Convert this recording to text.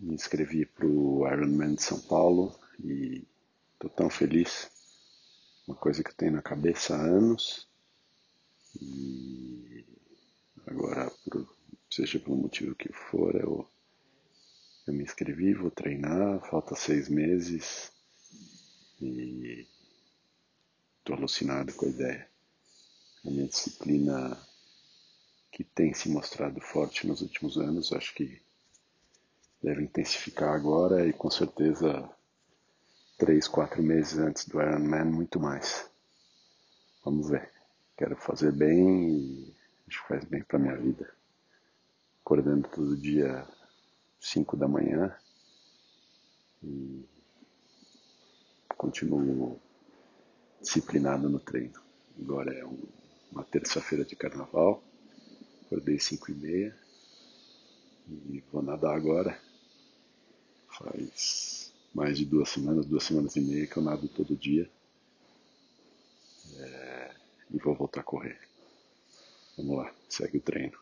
Me inscrevi para o Ironman de São Paulo e estou tão feliz. Uma coisa que eu tenho na cabeça há anos e agora, por, seja pelo motivo que for, eu, eu me inscrevi, vou treinar, falta seis meses e estou alucinado com a ideia. A minha disciplina que tem se mostrado forte nos últimos anos, acho que deve intensificar agora e com certeza três, quatro meses antes do Ironman, muito mais. Vamos ver. Quero fazer bem e acho que faz bem para minha vida. Acordando todo dia cinco da manhã e continuo disciplinado no treino. Agora é um, uma terça-feira de carnaval, acordei cinco e meia e vou nadar agora. Faz mais de duas semanas, duas semanas e meia que eu nado todo dia. É, e vou voltar a correr. Vamos lá, segue o treino.